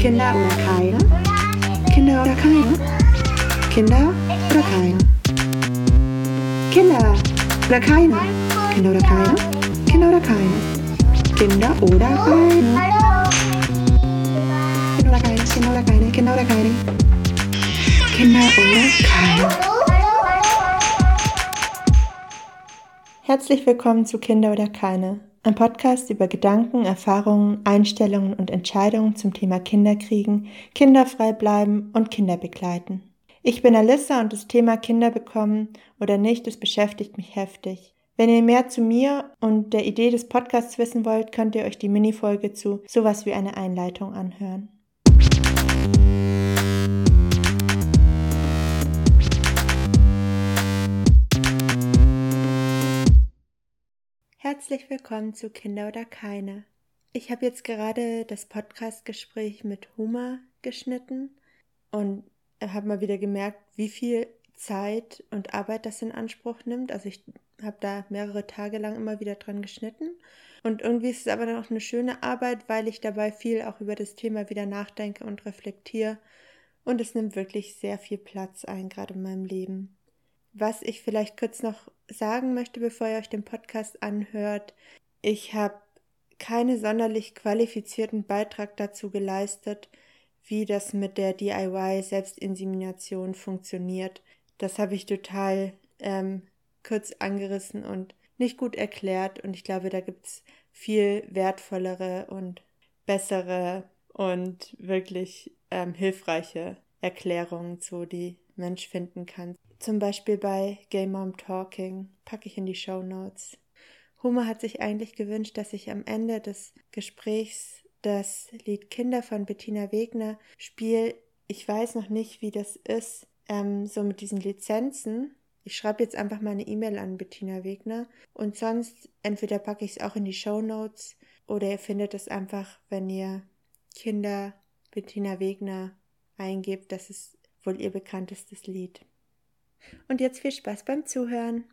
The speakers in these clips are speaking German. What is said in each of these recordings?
Kinder oder keine? Kinder oder keine? Kinder oder keine? Kinder oder keine? Kinder oder keine? Kinder oder keine? Kinder oder keine? Kinder oder keine? Kinder oder keine? Kinder oder keine? Kinder oder keine? Herzlich willkommen zu Kinder oder keine, ein Podcast über Gedanken, Erfahrungen, Einstellungen und Entscheidungen zum Thema Kinderkriegen, kinderfrei bleiben und Kinder begleiten. Ich bin Alissa und das Thema Kinder bekommen oder nicht, das beschäftigt mich heftig. Wenn ihr mehr zu mir und der Idee des Podcasts wissen wollt, könnt ihr euch die Minifolge zu sowas wie eine Einleitung anhören. Herzlich willkommen zu Kinder oder keine. Ich habe jetzt gerade das Podcastgespräch mit Huma geschnitten und habe mal wieder gemerkt, wie viel Zeit und Arbeit das in Anspruch nimmt. Also ich habe da mehrere Tage lang immer wieder dran geschnitten. Und irgendwie ist es aber dann auch eine schöne Arbeit, weil ich dabei viel auch über das Thema wieder nachdenke und reflektiere. Und es nimmt wirklich sehr viel Platz ein, gerade in meinem Leben. Was ich vielleicht kurz noch sagen möchte, bevor ihr euch den Podcast anhört, ich habe keine sonderlich qualifizierten Beitrag dazu geleistet, wie das mit der DIY-Selbstinsemination funktioniert. Das habe ich total ähm, kurz angerissen und nicht gut erklärt und ich glaube, da gibt es viel wertvollere und bessere und wirklich ähm, hilfreiche Erklärungen zu, die Mensch finden kann. Zum Beispiel bei Gay Mom Talking packe ich in die Show Notes. Homer hat sich eigentlich gewünscht, dass ich am Ende des Gesprächs das Lied Kinder von Bettina Wegner spiele. Ich weiß noch nicht, wie das ist, ähm, so mit diesen Lizenzen. Ich schreibe jetzt einfach mal eine E-Mail an Bettina Wegner und sonst entweder packe ich es auch in die Show Notes oder ihr findet es einfach, wenn ihr Kinder Bettina Wegner eingebt. Das ist wohl ihr bekanntestes Lied. Und jetzt viel Spaß beim Zuhören.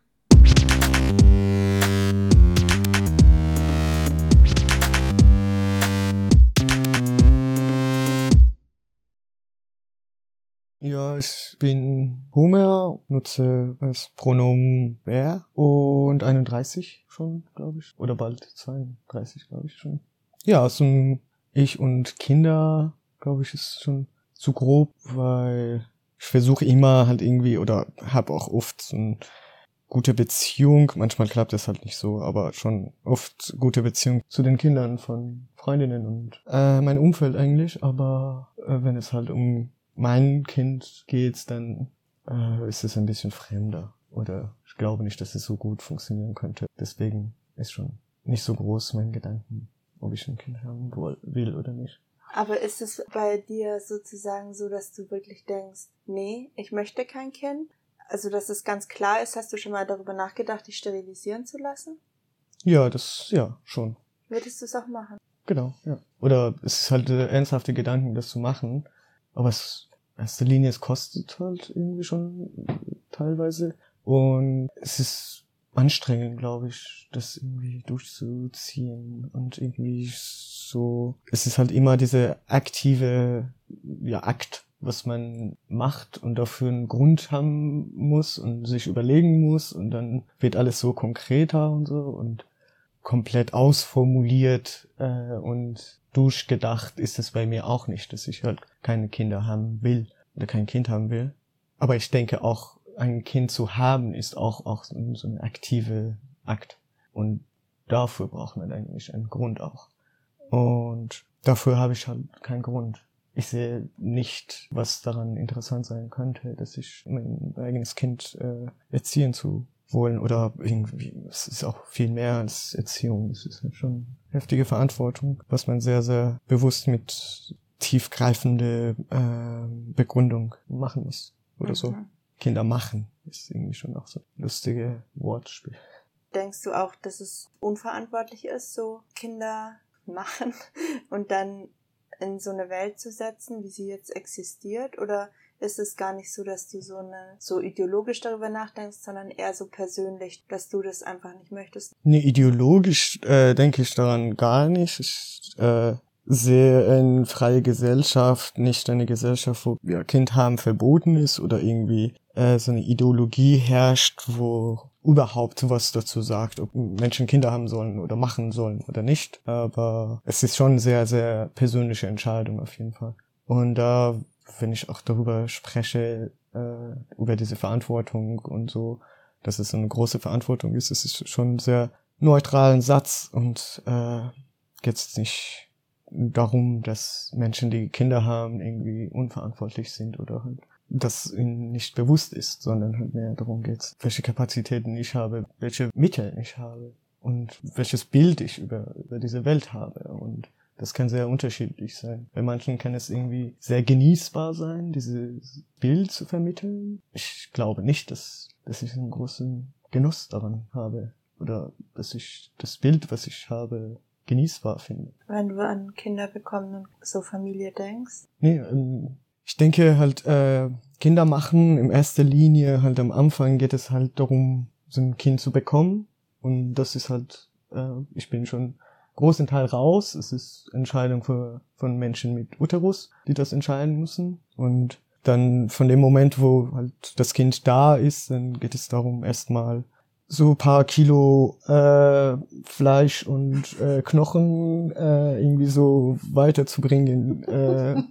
Ja, ich bin Homer, nutze das Pronomen er und 31 schon, glaube ich. Oder bald 32, glaube ich schon. Ja, also ich und Kinder, glaube ich, ist schon zu grob, weil ich versuche immer halt irgendwie oder habe auch oft so eine gute Beziehung. Manchmal klappt das halt nicht so, aber schon oft gute Beziehung zu den Kindern von Freundinnen und äh, mein Umfeld eigentlich. Aber äh, wenn es halt um mein Kind geht, dann äh, ist es ein bisschen fremder. Oder ich glaube nicht, dass es so gut funktionieren könnte. Deswegen ist schon nicht so groß mein Gedanken, ob ich ein Kind haben will oder nicht. Aber ist es bei dir sozusagen so, dass du wirklich denkst, nee, ich möchte kein Kind? Also, dass es ganz klar ist, hast du schon mal darüber nachgedacht, dich sterilisieren zu lassen? Ja, das, ja, schon. Würdest du es auch machen? Genau, ja. Oder es ist halt äh, ernsthafte Gedanken, das zu machen. Aber es, in erster Linie, es kostet halt irgendwie schon teilweise. Und es ist anstrengend, glaube ich, das irgendwie durchzuziehen und irgendwie so, es ist halt immer diese aktive, ja, Akt, was man macht und dafür einen Grund haben muss und sich überlegen muss und dann wird alles so konkreter und so und komplett ausformuliert äh, und durchgedacht ist es bei mir auch nicht, dass ich halt keine Kinder haben will oder kein Kind haben will. Aber ich denke auch, ein Kind zu haben, ist auch, auch so ein aktive Akt. Und dafür braucht man eigentlich einen Grund auch. Und dafür habe ich halt keinen Grund. Ich sehe nicht, was daran interessant sein könnte, dass ich mein eigenes Kind äh, erziehen zu wollen oder irgendwie, es ist auch viel mehr als Erziehung. Es ist halt schon heftige Verantwortung, was man sehr, sehr bewusst mit tiefgreifende äh, Begründung machen muss oder mhm. so. Kinder machen. Ist irgendwie schon auch so ein lustiges Wortspiel. Denkst du auch, dass es unverantwortlich ist, so Kinder machen und dann in so eine Welt zu setzen, wie sie jetzt existiert? Oder ist es gar nicht so, dass du so eine so ideologisch darüber nachdenkst, sondern eher so persönlich, dass du das einfach nicht möchtest? Nee, ideologisch äh, denke ich daran gar nicht. Ich, äh, sehr eine freie Gesellschaft, nicht eine Gesellschaft, wo ja, Kind haben verboten ist oder irgendwie äh, so eine Ideologie herrscht, wo überhaupt was dazu sagt, ob Menschen Kinder haben sollen oder machen sollen oder nicht. Aber es ist schon sehr, sehr persönliche Entscheidung auf jeden Fall. Und da, äh, wenn ich auch darüber spreche, äh, über diese Verantwortung und so, dass es eine große Verantwortung ist, es ist schon ein sehr neutralen Satz und äh, jetzt nicht darum, dass Menschen, die Kinder haben, irgendwie unverantwortlich sind oder halt das ihnen nicht bewusst ist, sondern halt mehr darum geht, welche Kapazitäten ich habe, welche Mittel ich habe und welches Bild ich über, über diese Welt habe. Und das kann sehr unterschiedlich sein. Bei manchen kann es irgendwie sehr genießbar sein, dieses Bild zu vermitteln. Ich glaube nicht, dass, dass ich einen großen Genuss daran habe oder dass ich das Bild, was ich habe, genießbar finde. Wenn du an Kinder bekommen und so Familie denkst? Nee, ähm, ich denke halt, äh, Kinder machen in erster Linie halt am Anfang geht es halt darum, so ein Kind zu bekommen. Und das ist halt, äh, ich bin schon großen Teil raus. Es ist Entscheidung für, von Menschen mit Uterus, die das entscheiden müssen. Und dann von dem Moment, wo halt das Kind da ist, dann geht es darum, erstmal so paar Kilo äh, Fleisch und äh, Knochen äh, irgendwie so weiterzubringen, äh,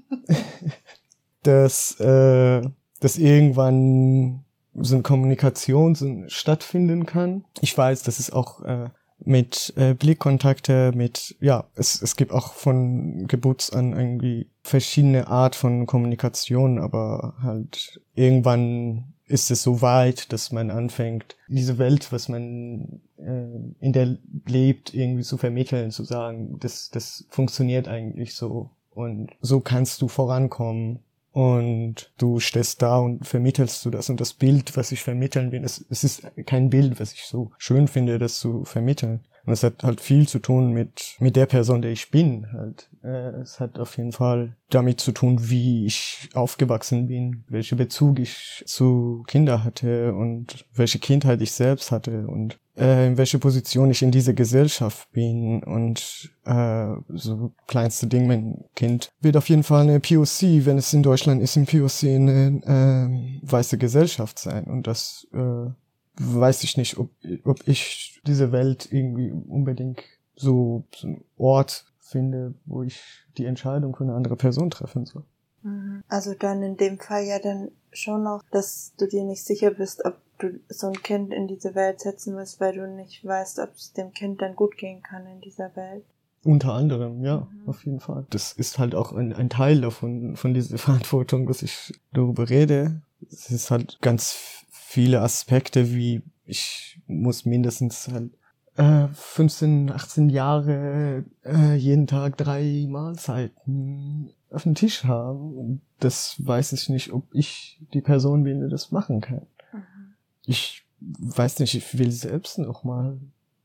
dass, äh, dass irgendwann so eine Kommunikation so stattfinden kann. Ich weiß, dass es auch äh, mit äh, Blickkontakte, mit, ja, es, es gibt auch von Geburts an irgendwie verschiedene Art von Kommunikation, aber halt irgendwann ist es so weit, dass man anfängt, diese Welt, was man äh, in der lebt, irgendwie zu vermitteln, zu sagen, das, das funktioniert eigentlich so und so kannst du vorankommen und du stehst da und vermittelst du das und das Bild, was ich vermitteln will, es, es ist kein Bild, was ich so schön finde, das zu vermitteln. Und es hat halt viel zu tun mit, mit der Person, der ich bin halt. Äh, es hat auf jeden Fall damit zu tun, wie ich aufgewachsen bin, welche Bezug ich zu Kinder hatte und welche Kindheit ich selbst hatte und äh, in welche Position ich in dieser Gesellschaft bin und äh, so kleinste Ding, mein Kind wird auf jeden Fall eine POC, wenn es in Deutschland ist, in POC eine äh, weiße Gesellschaft sein und das äh, weiß ich nicht, ob, ob ich diese Welt irgendwie unbedingt so, so ein Ort finde, wo ich die Entscheidung für eine andere Person treffen soll. Mhm. Also dann in dem Fall ja dann schon noch, dass du dir nicht sicher bist, ob du so ein Kind in diese Welt setzen willst, weil du nicht weißt, ob es dem Kind dann gut gehen kann in dieser Welt. Unter anderem, ja, mhm. auf jeden Fall. Das ist halt auch ein, ein Teil davon, von dieser Verantwortung, dass ich darüber rede. Es ist halt ganz viele Aspekte, wie ich muss mindestens halt äh, 15, 18 Jahre äh, jeden Tag drei Mahlzeiten auf dem Tisch haben. Und das weiß ich nicht, ob ich die Person bin, die das machen kann. Mhm. Ich weiß nicht, ich will selbst noch mal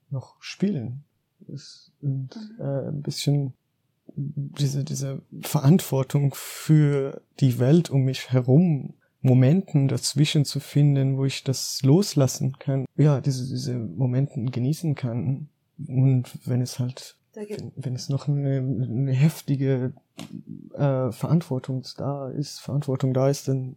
noch spielen. Und mhm. äh, ein bisschen diese, diese Verantwortung für die Welt um mich herum Momenten dazwischen zu finden, wo ich das loslassen kann. Ja, diese, diese Momenten genießen kann. Und wenn es halt, wenn, wenn es noch eine, eine heftige äh, Verantwortung da ist, Verantwortung da ist, dann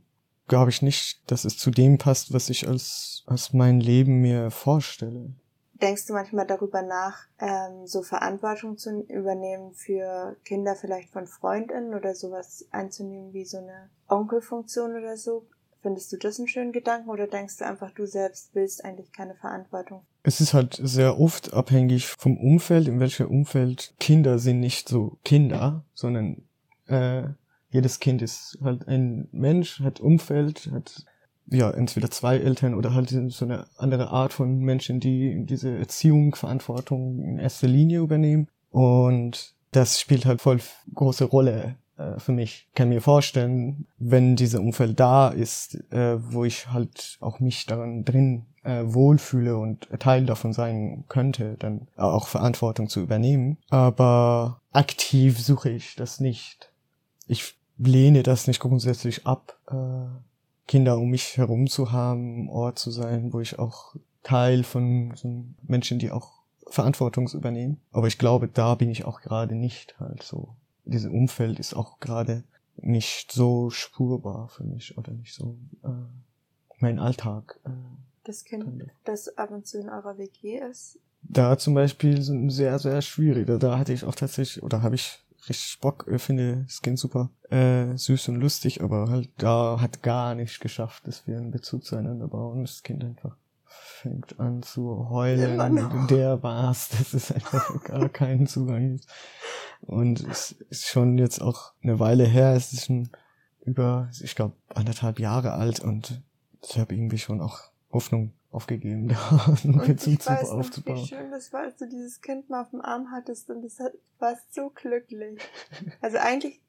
glaube ich nicht, dass es zu dem passt, was ich als, als mein Leben mir vorstelle. Denkst du manchmal darüber nach, ähm, so Verantwortung zu übernehmen für Kinder vielleicht von Freundinnen oder sowas einzunehmen wie so eine Onkelfunktion oder so? Findest du das einen schönen Gedanken oder denkst du einfach, du selbst willst eigentlich keine Verantwortung? Es ist halt sehr oft abhängig vom Umfeld, in welchem Umfeld Kinder sind nicht so Kinder, sondern äh, jedes Kind ist halt ein Mensch, hat Umfeld, hat ja, entweder zwei Eltern oder halt so eine andere Art von Menschen, die diese Erziehung, Verantwortung in erster Linie übernehmen. Und das spielt halt voll große Rolle äh, für mich. Ich kann mir vorstellen, wenn dieser Umfeld da ist, äh, wo ich halt auch mich daran drin äh, wohlfühle und Teil davon sein könnte, dann auch Verantwortung zu übernehmen. Aber aktiv suche ich das nicht. Ich lehne das nicht grundsätzlich ab. Äh, Kinder um mich herum zu haben, Ort zu sein, wo ich auch Teil von so Menschen, die auch Verantwortung übernehmen. Aber ich glaube, da bin ich auch gerade nicht halt so. dieses Umfeld ist auch gerade nicht so spurbar für mich oder nicht so äh, mein Alltag. Äh, das Kind, das ab und zu in eurer WG ist? Da zum Beispiel sind sehr, sehr schwierig. Da, da hatte ich auch tatsächlich, oder habe ich richtig Bock, ich finde das Kind super äh, süß und lustig, aber halt da hat gar nicht geschafft, dass wir einen Bezug zueinander bauen. Das Kind einfach fängt an zu heulen. Der war's, das ist einfach gar keinen Zugang. Und es ist schon jetzt auch eine Weile her, es ist schon über, ich glaube, anderthalb Jahre alt und ich habe irgendwie schon auch Hoffnung aufgegeben, da einen Bezug ich weiß aufzubauen. Wie schön das war, als du dieses Kind mal auf dem Arm hattest und das warst so glücklich. Also eigentlich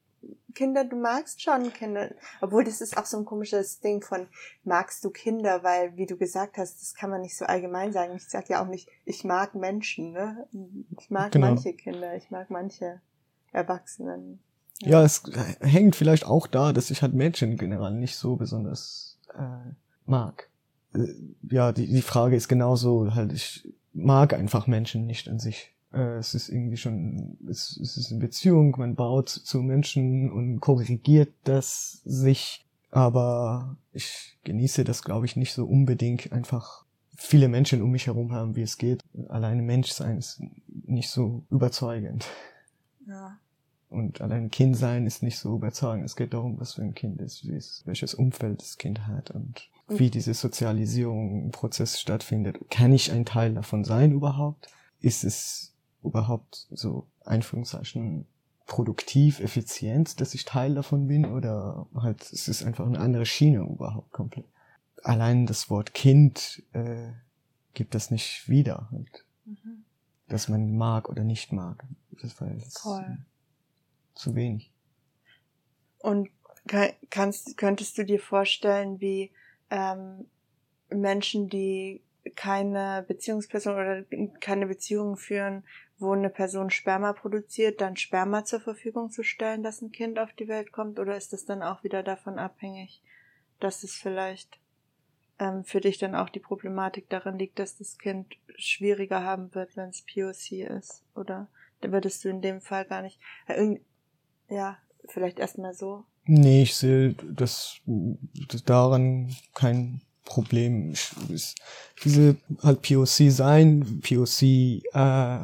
Kinder, du magst schon Kinder. Obwohl das ist auch so ein komisches Ding von, magst du Kinder? Weil, wie du gesagt hast, das kann man nicht so allgemein sagen. Ich sag ja auch nicht, ich mag Menschen, ne? Ich mag genau. manche Kinder, ich mag manche Erwachsenen. Ja. ja. es hängt vielleicht auch da, dass ich halt Menschen generell nicht so besonders äh, mag. Äh, ja, die, die Frage ist genauso, halt, ich mag einfach Menschen nicht an sich. Äh, es ist irgendwie schon, es, es ist eine Beziehung, man baut zu Menschen und korrigiert das sich, aber ich genieße das, glaube ich, nicht so unbedingt einfach viele Menschen um mich herum haben, wie es geht. Alleine Mensch sein ist nicht so überzeugend. Ja. Und allein Kind sein ist nicht so überzeugend. Es geht darum, was für ein Kind ist, wie es, welches Umfeld das Kind hat und wie diese Sozialisierung im Prozess stattfindet. Kann ich ein Teil davon sein überhaupt? Ist es überhaupt so Einführungszeichen produktiv, effizient, dass ich Teil davon bin oder halt es ist einfach eine andere Schiene überhaupt komplett. Allein das Wort Kind äh, gibt das nicht wieder, halt. Mhm. dass man mag oder nicht mag. Das war jetzt Voll. zu wenig. Und kannst, könntest du dir vorstellen, wie ähm, Menschen, die keine Beziehungsperson oder keine Beziehungen führen, wo eine Person Sperma produziert, dann Sperma zur Verfügung zu stellen, dass ein Kind auf die Welt kommt? Oder ist das dann auch wieder davon abhängig, dass es vielleicht ähm, für dich dann auch die Problematik darin liegt, dass das Kind schwieriger haben wird, wenn es POC ist? Oder würdest du in dem Fall gar nicht, äh, ja, vielleicht erstmal so? Nee, ich sehe das, das daran kein Problem. Ich, diese halt POC sein, POC äh,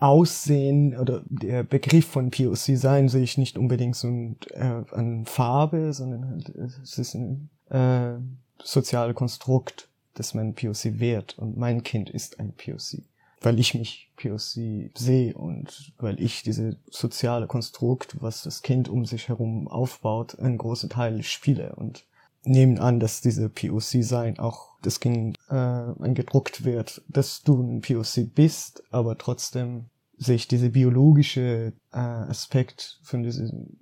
Aussehen oder der Begriff von POC sein sehe ich nicht unbedingt so ein, äh, an Farbe, sondern halt, es ist ein äh, soziales Konstrukt, das man POC wert und mein Kind ist ein POC. Weil ich mich POC sehe und weil ich diese soziale Konstrukt, was das Kind um sich herum aufbaut, einen großen Teil spiele und nehmen an, dass diese POC sein auch das Kind äh, eingedruckt wird, dass du ein POC bist, aber trotzdem sehe ich diese biologische äh, Aspekt von diesem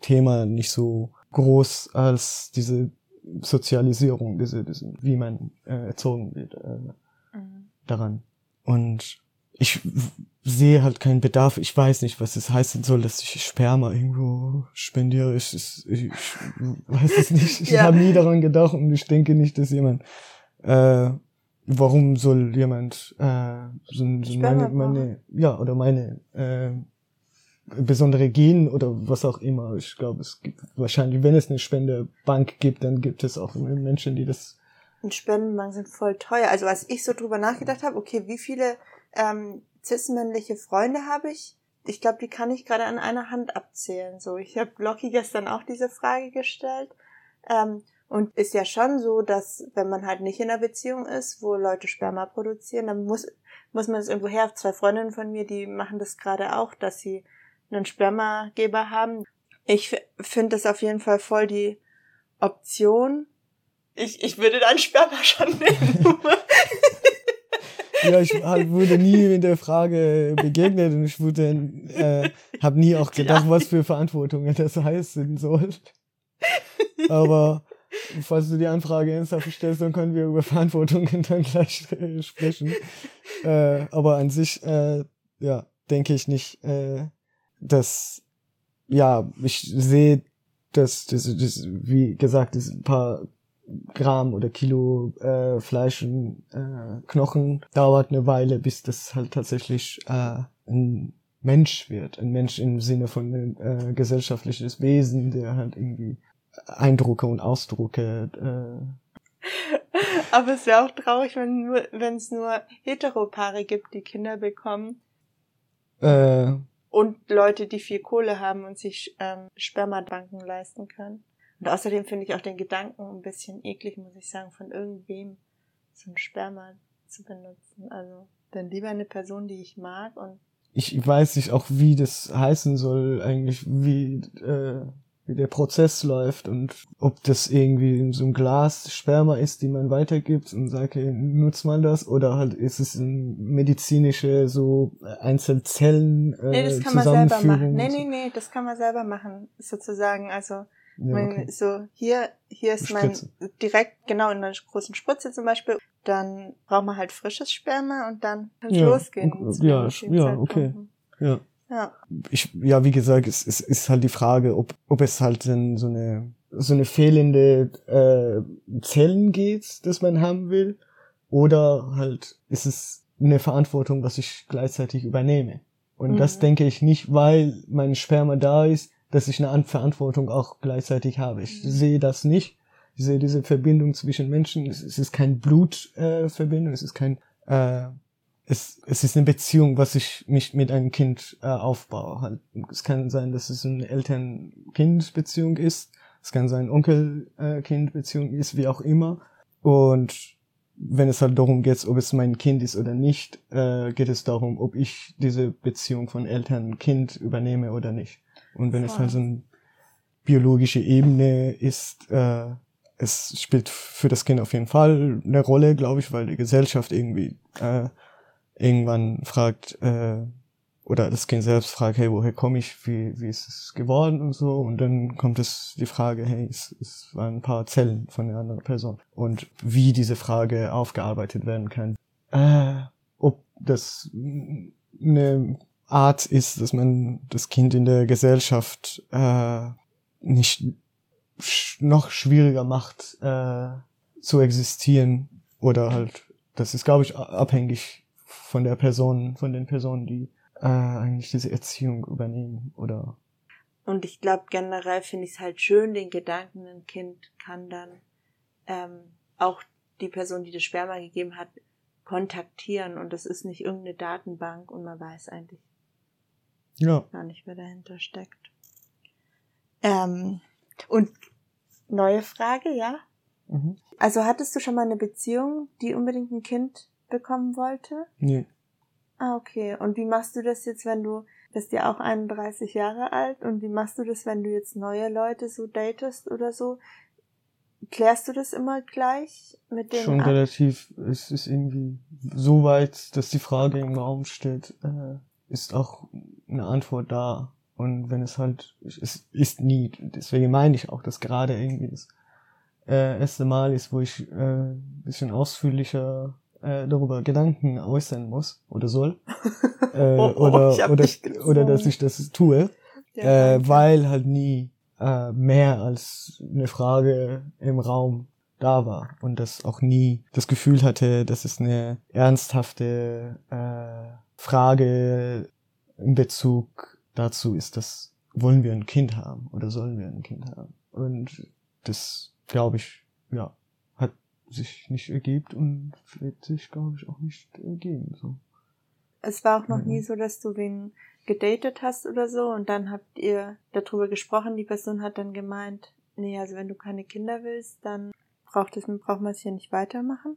Thema nicht so groß als diese Sozialisierung, diese, diese wie man äh, erzogen wird äh, mhm. daran. Und ich sehe halt keinen Bedarf. Ich weiß nicht, was es heißen soll, dass ich Sperma irgendwo spendiere. Ich, ich, ich weiß es nicht. Ich ja. habe nie daran gedacht und ich denke nicht, dass jemand äh, warum soll jemand äh, so, so meine, meine, ja, oder meine äh, besondere Gen oder was auch immer. Ich glaube, es gibt wahrscheinlich, wenn es eine Spendebank gibt, dann gibt es auch Menschen, die das. Und Spendenbanken sind voll teuer. Also als ich so drüber nachgedacht habe, okay, wie viele ähm, cis-männliche Freunde habe ich? Ich glaube, die kann ich gerade an einer Hand abzählen. So, ich habe Locky gestern auch diese Frage gestellt. Ähm, und ist ja schon so, dass wenn man halt nicht in einer Beziehung ist, wo Leute Sperma produzieren, dann muss, muss man es irgendwo her. Zwei Freundinnen von mir, die machen das gerade auch, dass sie einen Spermageber haben. Ich finde das auf jeden Fall voll die Option. Ich, ich würde dann Sperma schon nehmen. ja, ich wurde nie mit der Frage begegnet und ich wurde, äh, habe nie auch gedacht, was für Verantwortung das heißen soll. Aber falls du die Anfrage ernsthaft stellst, dann können wir über Verantwortungen dann gleich äh, sprechen. Äh, aber an sich, äh, ja, denke ich nicht, äh, dass, ja, ich sehe, dass, dass, dass wie gesagt, das ein paar Gramm oder Kilo äh, Fleisch und äh, Knochen dauert eine Weile, bis das halt tatsächlich äh, ein Mensch wird. Ein Mensch im Sinne von äh, gesellschaftliches Wesen, der halt irgendwie Eindrücke und Ausdrucke. Äh. Aber es wäre auch traurig, wenn nur, wenn es nur Heteropaare gibt, die Kinder bekommen. Äh, und Leute, die viel Kohle haben und sich ähm, Spermabanken leisten können. Und außerdem finde ich auch den Gedanken ein bisschen eklig, muss ich sagen, von irgendwem so ein Sperma zu benutzen. Also dann lieber eine Person, die ich mag und ich weiß nicht auch, wie das heißen soll, eigentlich, wie, äh, wie der Prozess läuft und ob das irgendwie in so einem Glas Sperma ist, die man weitergibt und sagt, okay, nutzt man das oder halt ist es ein medizinische so Einzelzellen äh, Nee, das kann man selber machen. Nee, nee, nee, das kann man selber machen, sozusagen. Also ja, okay. so hier hier ist mein direkt genau in einer großen Spritze zum Beispiel dann braucht man halt frisches Sperma und dann kann es ja, losgehen. Okay, ja, ja, okay. Ja. Ja. Ich, ja, wie gesagt, es, es ist halt die Frage, ob, ob es halt dann so eine, so eine fehlende äh, Zellen geht, das man haben will, oder halt ist es eine Verantwortung, was ich gleichzeitig übernehme. Und mhm. das denke ich nicht, weil mein Sperma da ist, dass ich eine Verantwortung auch gleichzeitig habe. Ich sehe das nicht diese, diese Verbindung zwischen Menschen, es, es ist kein Blutverbindung, äh, es ist kein, äh, es, es ist eine Beziehung, was ich mich mit einem Kind äh, aufbaue. Halt, es kann sein, dass es eine Eltern-Kind-Beziehung ist, es kann sein Onkel-Kind-Beziehung ist, wie auch immer. Und wenn es halt darum geht, ob es mein Kind ist oder nicht, äh, geht es darum, ob ich diese Beziehung von Eltern-Kind übernehme oder nicht. Und wenn Voll. es halt so eine biologische Ebene ist, äh, es spielt für das Kind auf jeden Fall eine Rolle, glaube ich, weil die Gesellschaft irgendwie äh, irgendwann fragt, äh, oder das Kind selbst fragt, hey, woher komme ich, wie, wie ist es geworden und so. Und dann kommt es die Frage, hey, es, es waren ein paar Zellen von einer anderen Person. Und wie diese Frage aufgearbeitet werden kann. Äh, ob das eine Art ist, dass man das Kind in der Gesellschaft äh, nicht noch schwieriger macht äh, zu existieren oder halt das ist glaube ich abhängig von der Person von den Personen die äh, eigentlich diese Erziehung übernehmen oder und ich glaube generell finde ich es halt schön den Gedanken ein Kind kann dann ähm, auch die Person die das Sperma gegeben hat kontaktieren. Und das ist nicht irgendeine Datenbank und man weiß eigentlich ja. gar nicht wer dahinter steckt ähm, und neue Frage, ja? Mhm. Also hattest du schon mal eine Beziehung, die unbedingt ein Kind bekommen wollte? Nee. Ah, okay. Und wie machst du das jetzt, wenn du bist ja auch 31 Jahre alt und wie machst du das, wenn du jetzt neue Leute so datest oder so? Klärst du das immer gleich mit dem? Schon relativ. Es ist irgendwie so weit, dass die Frage im Raum steht, äh, ist auch eine Antwort da. Und wenn es halt, es ist nie, deswegen meine ich auch, dass gerade irgendwie das äh, erste Mal ist, wo ich äh, bisschen ausführlicher äh, darüber Gedanken äußern muss oder soll. äh, oh, oh, oder, oder, oder dass ich das tue. Ja, äh, weil halt nie äh, mehr als eine Frage im Raum da war und das auch nie das Gefühl hatte, dass es eine ernsthafte äh, Frage in Bezug dazu ist das, wollen wir ein Kind haben oder sollen wir ein Kind haben? Und das, glaube ich, ja, hat sich nicht ergibt und wird sich, glaube ich, auch nicht ergeben. So. Es war auch noch nie so, dass du wen gedatet hast oder so und dann habt ihr darüber gesprochen, die Person hat dann gemeint, nee, also wenn du keine Kinder willst, dann braucht es, braucht man es hier nicht weitermachen?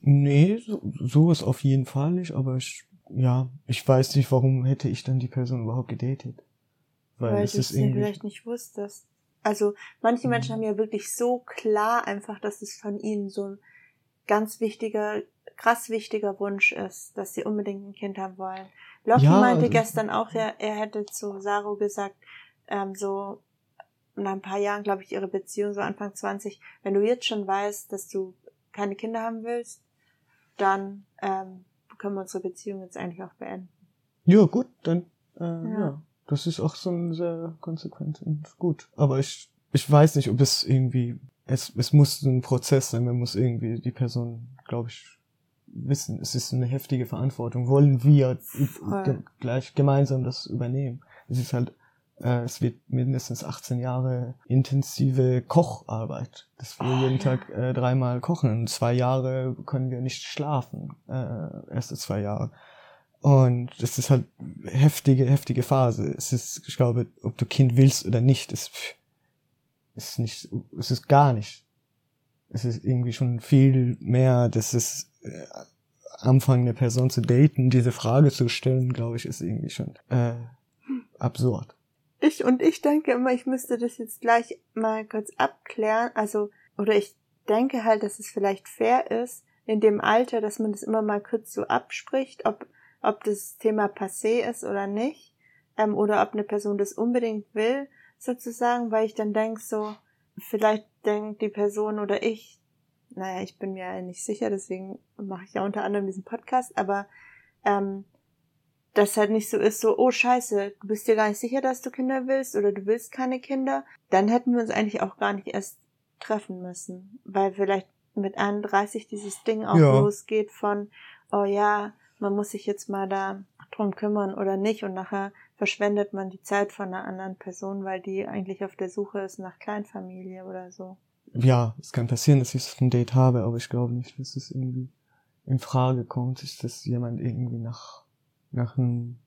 Nee, so, so ist auf jeden Fall nicht, aber ich ja, ich weiß nicht, warum hätte ich dann die Person überhaupt gedatet. Weil, Weil es du es vielleicht nicht wusstest. Also manche mhm. Menschen haben ja wirklich so klar einfach, dass es von ihnen so ein ganz wichtiger, krass wichtiger Wunsch ist, dass sie unbedingt ein Kind haben wollen. Loki ja, meinte also, gestern auch, er, er hätte zu Saro gesagt, ähm, so nach ein paar Jahren, glaube ich, ihre Beziehung, so Anfang 20, wenn du jetzt schon weißt, dass du keine Kinder haben willst, dann ähm, können wir unsere Beziehung jetzt eigentlich auch beenden. Ja, gut, dann, äh, ja. ja. Das ist auch so sehr konsequent und gut. Aber ich, ich weiß nicht, ob es irgendwie, es, es muss ein Prozess sein, man muss irgendwie die Person, glaube ich, wissen, es ist eine heftige Verantwortung. Wollen wir ge gleich gemeinsam das übernehmen? Es ist halt, es wird mindestens 18 Jahre intensive Kocharbeit, dass wir oh, jeden ja. Tag äh, dreimal kochen. Zwei Jahre können wir nicht schlafen, äh, erste zwei Jahre. Und es ist halt heftige, heftige Phase. Es ist, ich glaube, ob du Kind willst oder nicht, ist, ist nicht, es ist gar nicht. Es ist irgendwie schon viel mehr, dass es äh, anfangen, eine Person zu daten, diese Frage zu stellen, glaube ich, ist irgendwie schon äh, absurd. Ich und ich denke immer, ich müsste das jetzt gleich mal kurz abklären. Also, oder ich denke halt, dass es vielleicht fair ist, in dem Alter, dass man das immer mal kurz so abspricht, ob ob das Thema passé ist oder nicht, ähm, oder ob eine Person das unbedingt will, sozusagen, weil ich dann denke so, vielleicht denkt die Person oder ich, naja, ich bin mir nicht sicher, deswegen mache ich ja unter anderem diesen Podcast, aber ähm, das halt nicht so ist, so, oh scheiße, du bist dir gar nicht sicher, dass du Kinder willst oder du willst keine Kinder, dann hätten wir uns eigentlich auch gar nicht erst treffen müssen, weil vielleicht mit 31 dieses Ding auch ja. losgeht von, oh ja, man muss sich jetzt mal da drum kümmern oder nicht und nachher verschwendet man die Zeit von einer anderen Person, weil die eigentlich auf der Suche ist nach Kleinfamilie oder so. Ja, es kann passieren, dass ich ein Date habe, aber ich glaube nicht, dass es irgendwie in Frage kommt, dass jemand irgendwie nach, nach einem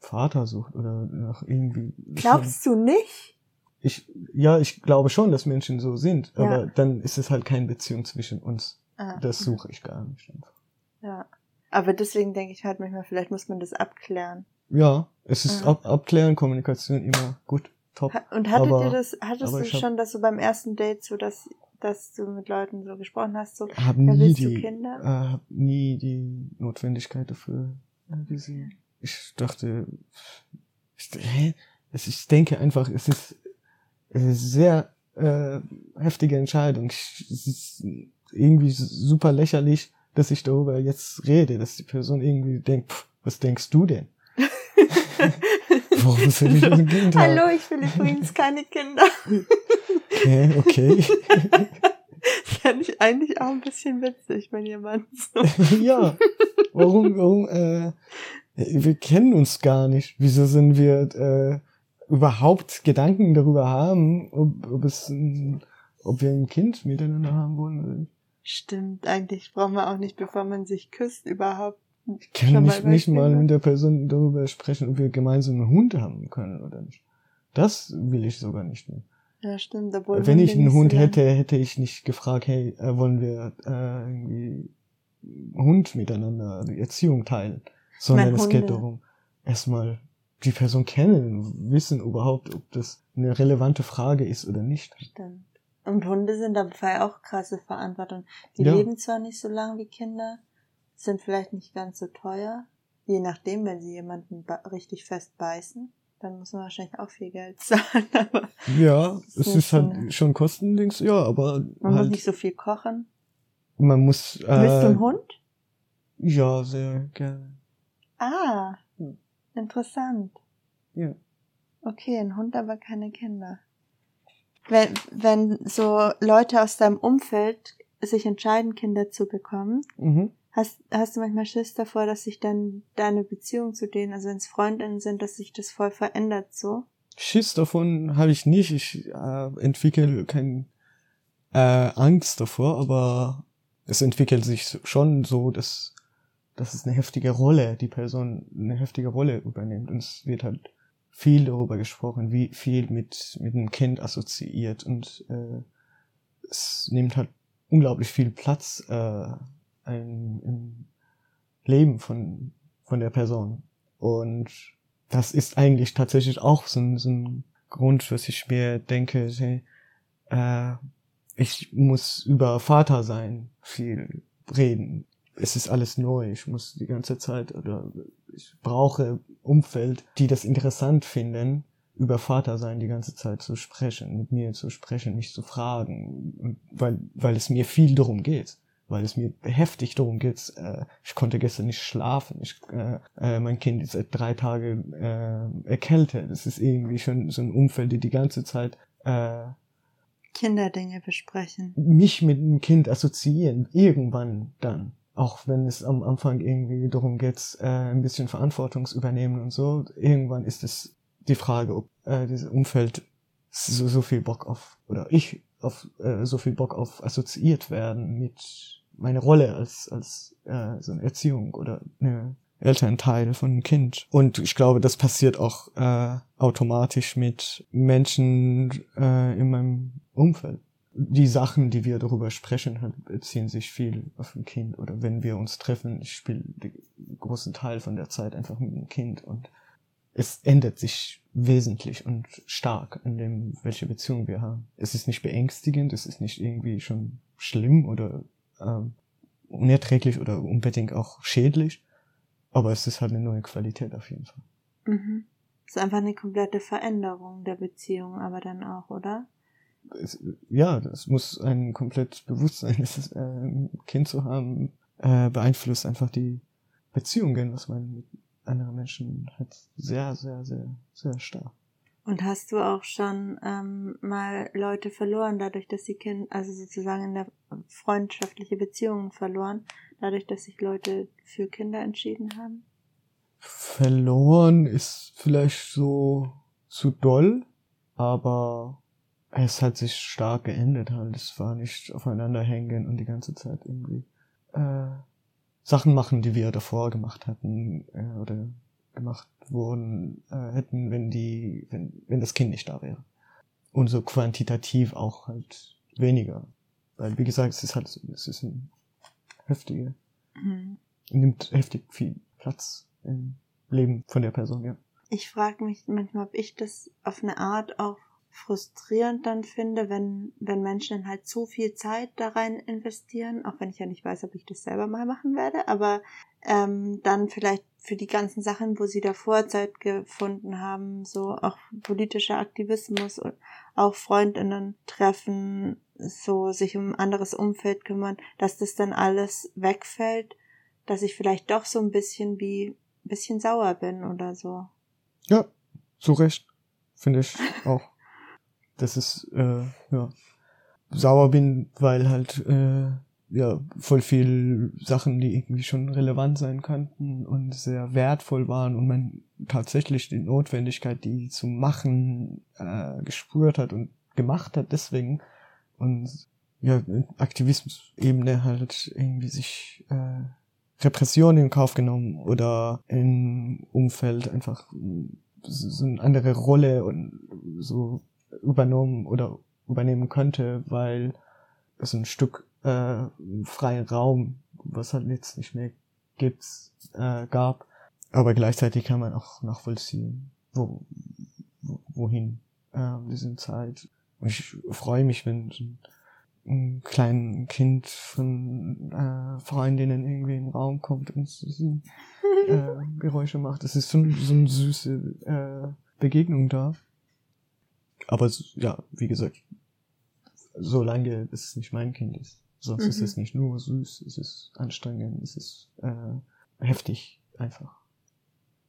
Vater sucht oder nach irgendwie. Glaubst du nicht? Ich, ja, ich glaube schon, dass Menschen so sind, ja. aber dann ist es halt keine Beziehung zwischen uns. Ah. Das suche ich gar nicht einfach. Ja. Aber deswegen denke ich halt manchmal, vielleicht muss man das abklären. Ja, es ist ja. ab Abklären, Kommunikation immer gut, top. Und hattet aber, ihr das, hattest du schon, dass du beim ersten Date so, dass, dass du mit Leuten so gesprochen hast, so, hab ja, nie die, Kinder? Äh, hab nie die Notwendigkeit dafür gesehen. Ich dachte, ich, denke einfach, es ist, es ist sehr äh, heftige Entscheidung. Es ist irgendwie super lächerlich, dass ich darüber jetzt rede, dass die Person irgendwie denkt, pff, was denkst du denn? Warum soll ich ein Kind haben? Hallo, ich will übrigens keine Kinder. okay, okay. Fände ich eigentlich auch ein bisschen witzig, wenn jemand so. ja. Warum, warum, äh, wir kennen uns gar nicht. Wieso sind wir, äh, überhaupt Gedanken darüber haben, ob, ob es, ein, ob wir ein Kind miteinander haben wollen oder nicht? Stimmt, eigentlich braucht man auch nicht, bevor man sich küsst, überhaupt. Ich kann nicht, mal, nicht mal mit der Person darüber sprechen, ob wir gemeinsam einen Hund haben können oder nicht. Das will ich sogar nicht mehr. Ja, stimmt. Obwohl Wenn ich einen Hund hätte, hätte ich nicht gefragt, hey, äh, wollen wir äh, irgendwie Hund miteinander, die Erziehung teilen, sondern es geht darum, erstmal die Person kennen, wissen überhaupt, ob das eine relevante Frage ist oder nicht. Stimmt. Und Hunde sind dabei auch krasse Verantwortung. Die ja. leben zwar nicht so lang wie Kinder, sind vielleicht nicht ganz so teuer. Je nachdem, wenn sie jemanden richtig fest beißen, dann muss man wahrscheinlich auch viel Geld zahlen. Aber ja, es ist, ist halt schon Kostendings, ja, aber. Man halt, muss nicht so viel kochen. Man muss. Äh, Willst du einen Hund? Ja, sehr gerne. Ah, interessant. Ja. Okay, ein Hund, aber keine Kinder wenn, wenn so Leute aus deinem Umfeld sich entscheiden, Kinder zu bekommen, mhm. Hast, hast du manchmal Schiss davor, dass sich dann deine Beziehung zu denen, also wenn es Freundinnen sind, dass sich das voll verändert so? Schiss davon habe ich nicht. Ich äh, entwickle keine äh, Angst davor, aber es entwickelt sich schon so, dass, dass es eine heftige Rolle, die Person eine heftige Rolle übernimmt. Und es wird halt viel darüber gesprochen, wie viel mit, mit einem Kind assoziiert und äh, es nimmt halt unglaublich viel Platz äh, ein, im Leben von, von der Person. Und das ist eigentlich tatsächlich auch so ein, so ein Grund, was ich mir denke, äh, ich muss über Vater sein viel reden. Es ist alles neu. Ich muss die ganze Zeit oder ich brauche Umfeld, die das interessant finden, über Vater sein die ganze Zeit zu sprechen, mit mir zu sprechen, mich zu fragen, weil, weil es mir viel darum geht, weil es mir heftig darum geht. Äh, ich konnte gestern nicht schlafen, ich, äh, äh, mein Kind ist seit drei Tagen äh, erkältet. Es ist irgendwie schon so ein Umfeld, die die ganze Zeit äh, Kinderdinge besprechen. Mich mit einem Kind assoziieren, irgendwann dann. auch wenn es am Anfang irgendwie darum geht, äh, ein bisschen Verantwortungsübernehmen und so, irgendwann ist es die Frage, ob äh, dieses Umfeld so, so viel Bock auf, oder ich auf äh, so viel Bock auf assoziiert werden mit meiner Rolle als, als äh, so eine Erziehung oder eine Elternteil von einem Kind. Und ich glaube, das passiert auch äh, automatisch mit Menschen äh, in meinem Umfeld. Die Sachen, die wir darüber sprechen, halt, beziehen sich viel auf ein Kind. Oder wenn wir uns treffen, ich spiele den großen Teil von der Zeit einfach mit dem Kind und es ändert sich wesentlich und stark in dem, welche Beziehung wir haben. Es ist nicht beängstigend, es ist nicht irgendwie schon schlimm oder ähm, unerträglich oder unbedingt auch schädlich, aber es ist halt eine neue Qualität auf jeden Fall. Mhm. Es ist einfach eine komplette Veränderung der Beziehung, aber dann auch, oder? Es, ja, das muss ein komplett Bewusstsein, das ist, äh, ein Kind zu haben, äh, beeinflusst einfach die Beziehungen, was man mit anderen Menschen hat, sehr, sehr, sehr, sehr stark. Und hast du auch schon ähm, mal Leute verloren, dadurch, dass sie Kind, also sozusagen in der freundschaftliche Beziehungen verloren, dadurch, dass sich Leute für Kinder entschieden haben? Verloren ist vielleicht so zu doll, aber es hat sich stark geändert halt. Es war nicht aufeinander hängen und die ganze Zeit irgendwie äh, Sachen machen, die wir davor gemacht hatten äh, oder gemacht wurden äh, hätten, wenn die, wenn, wenn das Kind nicht da wäre. Und so quantitativ auch halt weniger. Weil, wie gesagt, es ist halt, es ist ein heftige, mhm. nimmt heftig viel Platz im Leben von der Person, ja. Ich frage mich manchmal, ob ich das auf eine Art auch frustrierend dann finde, wenn, wenn Menschen dann halt zu viel Zeit da rein investieren, auch wenn ich ja nicht weiß, ob ich das selber mal machen werde, aber ähm, dann vielleicht für die ganzen Sachen, wo sie davor Zeit gefunden haben, so auch politischer Aktivismus und auch Freundinnen treffen, so sich um ein anderes Umfeld kümmern, dass das dann alles wegfällt, dass ich vielleicht doch so ein bisschen wie ein bisschen sauer bin oder so. Ja, zu Recht, finde ich auch. Das ist, äh, ja, sauer bin, weil halt, äh, ja, voll viel Sachen, die irgendwie schon relevant sein könnten und sehr wertvoll waren und man tatsächlich die Notwendigkeit, die zu machen, äh, gespürt hat und gemacht hat deswegen. Und ja, Aktivismus-Ebene halt irgendwie sich äh, Repression in Kauf genommen oder im Umfeld einfach so eine andere Rolle und so übernommen oder übernehmen könnte, weil es ein Stück äh, freien Raum, was halt jetzt nicht mehr gibt, äh, gab. Aber gleichzeitig kann man auch nachvollziehen, wo, wohin äh, diese Zeit. Und ich freue mich, wenn so ein, ein kleines Kind von äh, Freundinnen irgendwie im Raum kommt und so, äh, Geräusche macht. Das ist so, so eine süße äh, Begegnung da. Aber ja, wie gesagt, solange es nicht mein Kind ist. Sonst mhm. ist es nicht nur süß, es ist anstrengend, es ist äh, heftig einfach.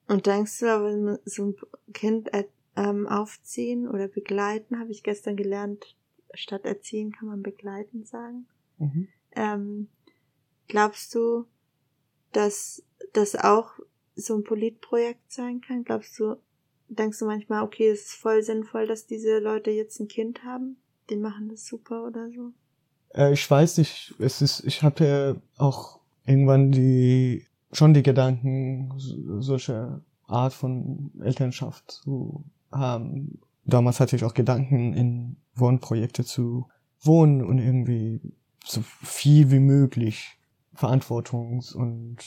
Und denkst du, wenn so ein Kind äh, ähm, aufziehen oder begleiten, habe ich gestern gelernt, statt erziehen kann man begleiten sagen. Mhm. Ähm, glaubst du, dass das auch so ein Politprojekt sein kann? Glaubst du, denkst du manchmal, okay, es ist voll sinnvoll, dass diese Leute jetzt ein Kind haben? Die machen das super oder so? Äh, ich weiß nicht, es ist, ich hatte auch irgendwann die, schon die Gedanken, solche Art von Elternschaft zu haben. Damals hatte ich auch Gedanken, in Wohnprojekte zu wohnen und irgendwie so viel wie möglich Verantwortungs- und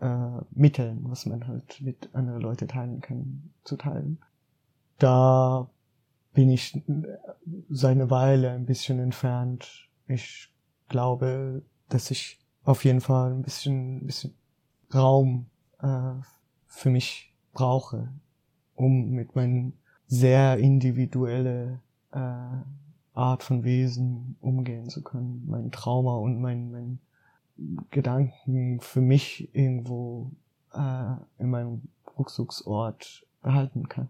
äh, Mitteln, was man halt mit anderen Leuten teilen kann, zu teilen. Da bin ich seine Weile ein bisschen entfernt. Ich glaube, dass ich auf jeden Fall ein bisschen, ein bisschen Raum äh, für mich brauche, um mit meinen sehr individuelle äh, Art von Wesen umgehen zu können, mein Trauma und mein, mein Gedanken für mich irgendwo äh, in meinem Rückzugsort behalten kann.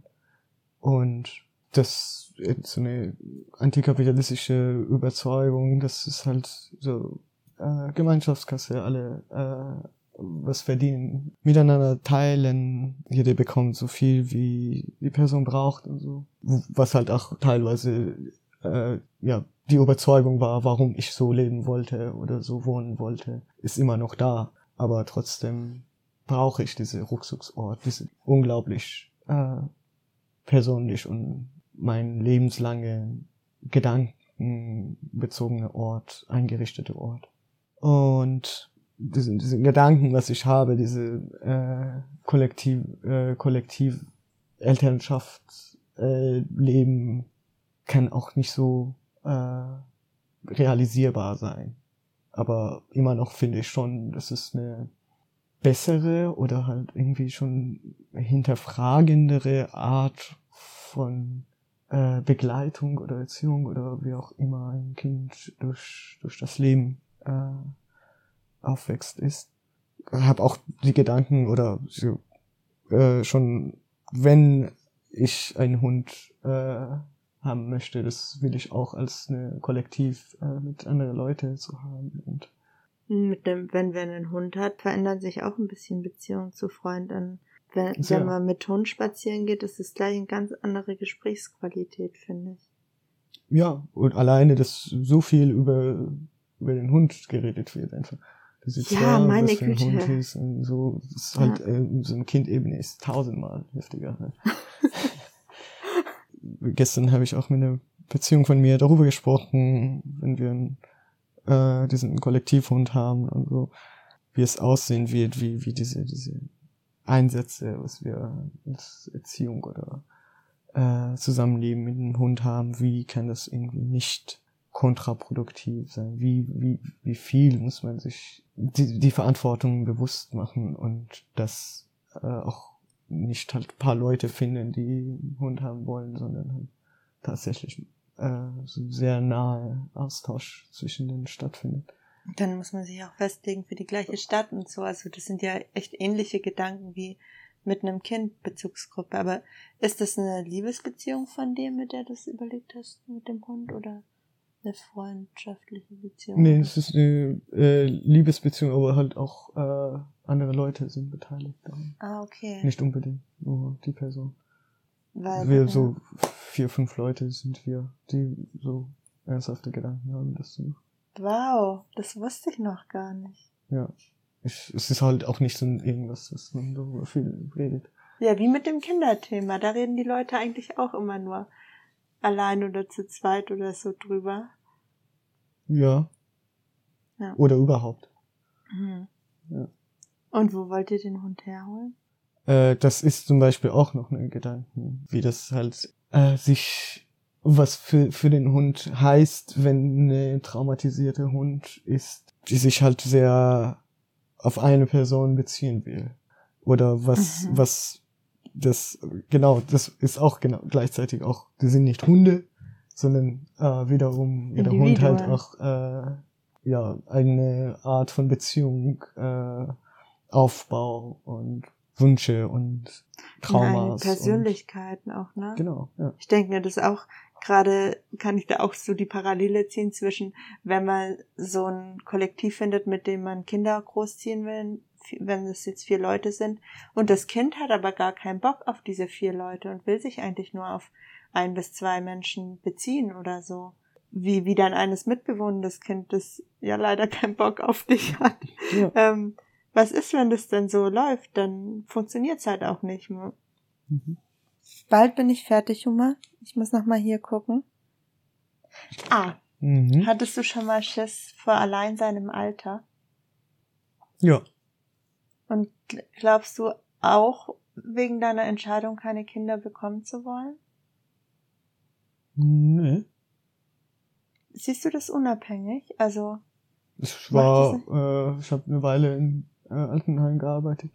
Und das ist so eine antikapitalistische Überzeugung, dass es halt so äh, Gemeinschaftskasse, alle äh, was verdienen, miteinander teilen, jeder bekommt so viel, wie die Person braucht und so. Was halt auch teilweise äh, ja die Überzeugung war, warum ich so leben wollte oder so wohnen wollte, ist immer noch da. Aber trotzdem brauche ich diese Rückzugsort, diese unglaublich äh, persönlich und mein lebenslange gedankenbezogene Ort, eingerichtete Ort. Und diesen, diesen Gedanken, was ich habe, diese äh, Kollektiv, äh, Kollektiv Elternschaft äh, Leben kann auch nicht so äh, realisierbar sein. Aber immer noch finde ich schon, das ist eine bessere oder halt irgendwie schon hinterfragendere Art von äh, Begleitung oder Erziehung oder wie auch immer ein Kind durch, durch das Leben äh, aufwächst, ist. Ich habe auch die Gedanken oder äh, schon, wenn ich einen Hund äh, haben möchte, das will ich auch als eine Kollektiv äh, mit anderen Leuten zu haben. Und mit dem, wenn man einen Hund hat, verändern sich auch ein bisschen Beziehungen zu Freunden. Wenn, wenn man mit Hund spazieren geht, ist es gleich eine ganz andere Gesprächsqualität, finde ich. Ja, und alleine, dass so viel über, über den Hund geredet wird einfach. Das ist ja, meine was für ein Güte. Hund ist und so, das ist halt, ja. äh, so ein Kindebene ist tausendmal heftiger. Halt. Gestern habe ich auch mit einer Beziehung von mir darüber gesprochen, wenn wir einen, äh, diesen Kollektivhund haben und so, wie es aussehen wird, wie, wie diese, diese Einsätze, was wir als Erziehung oder äh, Zusammenleben mit einem Hund haben, wie kann das irgendwie nicht kontraproduktiv sein? Wie, wie, wie viel muss man sich die, die Verantwortung bewusst machen und das äh, auch nicht halt paar Leute finden, die einen Hund haben wollen, sondern halt tatsächlich äh, so sehr nahe Austausch zwischen denen stattfindet. Dann muss man sich auch festlegen für die gleiche Stadt und so. Also das sind ja echt ähnliche Gedanken wie mit einem Kind Bezugsgruppe. Aber ist das eine Liebesbeziehung von dir, mit der du das überlegt hast, mit dem Hund oder? eine freundschaftliche Beziehung. Nee, es ist eine äh, Liebesbeziehung, aber halt auch äh, andere Leute sind beteiligt. Daran. Ah, okay. Nicht unbedingt nur die Person. Weil, wir ja. so vier, fünf Leute sind wir, die so ernsthafte Gedanken haben, das zu Wow, das wusste ich noch gar nicht. Ja. Ich, es ist halt auch nicht so irgendwas, was man darüber viel redet. Ja, wie mit dem Kinderthema. Da reden die Leute eigentlich auch immer nur allein oder zu zweit oder so drüber. Ja. ja. Oder überhaupt. Mhm. Ja. Und wo wollt ihr den Hund herholen? Äh, das ist zum Beispiel auch noch ein Gedanken, wie das halt äh, sich was für, für den Hund heißt, wenn eine traumatisierte Hund ist, die sich halt sehr auf eine Person beziehen will. Oder was, mhm. was das, genau, das ist auch genau gleichzeitig auch, die sind nicht Hunde, sondern äh, wiederum jeder Hund halt auch äh, ja eine Art von Beziehung, äh, Aufbau und Wünsche und Traumas. Ja, Persönlichkeiten und, auch, ne? Genau, ja. Ich denke mir, das auch gerade kann ich da auch so die Parallele ziehen zwischen, wenn man so ein Kollektiv findet, mit dem man Kinder großziehen will, wenn es jetzt vier Leute sind, und das Kind hat aber gar keinen Bock auf diese vier Leute und will sich eigentlich nur auf ein bis zwei Menschen beziehen oder so. Wie, wie dann eines mitbewohnendes Kind, das ja leider keinen Bock auf dich hat. Ja. Ähm, was ist, wenn das denn so läuft? Dann funktioniert's halt auch nicht mehr. Mhm. Bald bin ich fertig, Huma. Ich muss noch mal hier gucken. Ah, mhm. hattest du schon mal Schiss vor Alleinsein im Alter? Ja. Und glaubst du auch wegen deiner Entscheidung, keine Kinder bekommen zu wollen? Nee. Siehst du das unabhängig? Also. Ich war, äh, ich habe eine Weile in äh, Altenheim gearbeitet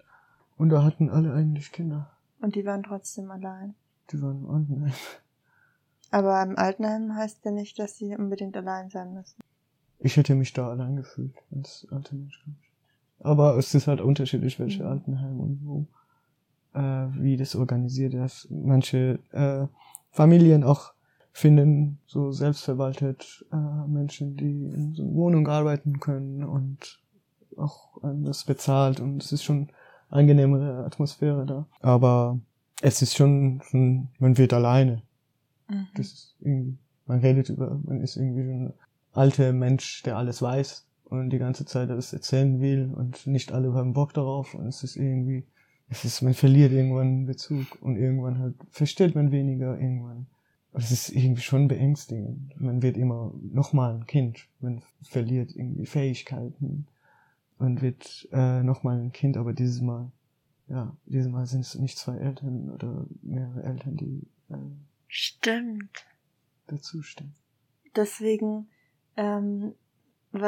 und da hatten alle eigentlich Kinder. Und die waren trotzdem allein. Die waren im Altenheim. Aber im Altenheim heißt ja nicht, dass sie unbedingt allein sein müssen. Ich hätte mich da allein gefühlt als alte Mensch. Aber es ist halt unterschiedlich, welche mhm. Altenheim und wo, äh, wie das organisiert ist. Manche äh, Familien auch finden, so selbstverwaltet äh, Menschen, die in so einer Wohnung arbeiten können und auch das bezahlt und es ist schon angenehmere Atmosphäre da. Aber es ist schon, schon man wird alleine. Mhm. Das ist irgendwie, man redet über, man ist irgendwie so ein alter Mensch, der alles weiß und die ganze Zeit alles erzählen will und nicht alle haben Bock darauf und es ist irgendwie, es ist, man verliert irgendwann Bezug und irgendwann halt versteht man weniger irgendwann. Und es ist irgendwie schon beängstigend. Man wird immer nochmal ein Kind. Man verliert irgendwie Fähigkeiten. Man wird äh, nochmal ein Kind, aber dieses Mal, ja, dieses Mal sind es nicht zwei Eltern oder mehrere Eltern, die äh, Stimmt. dazu stehen. Deswegen ähm,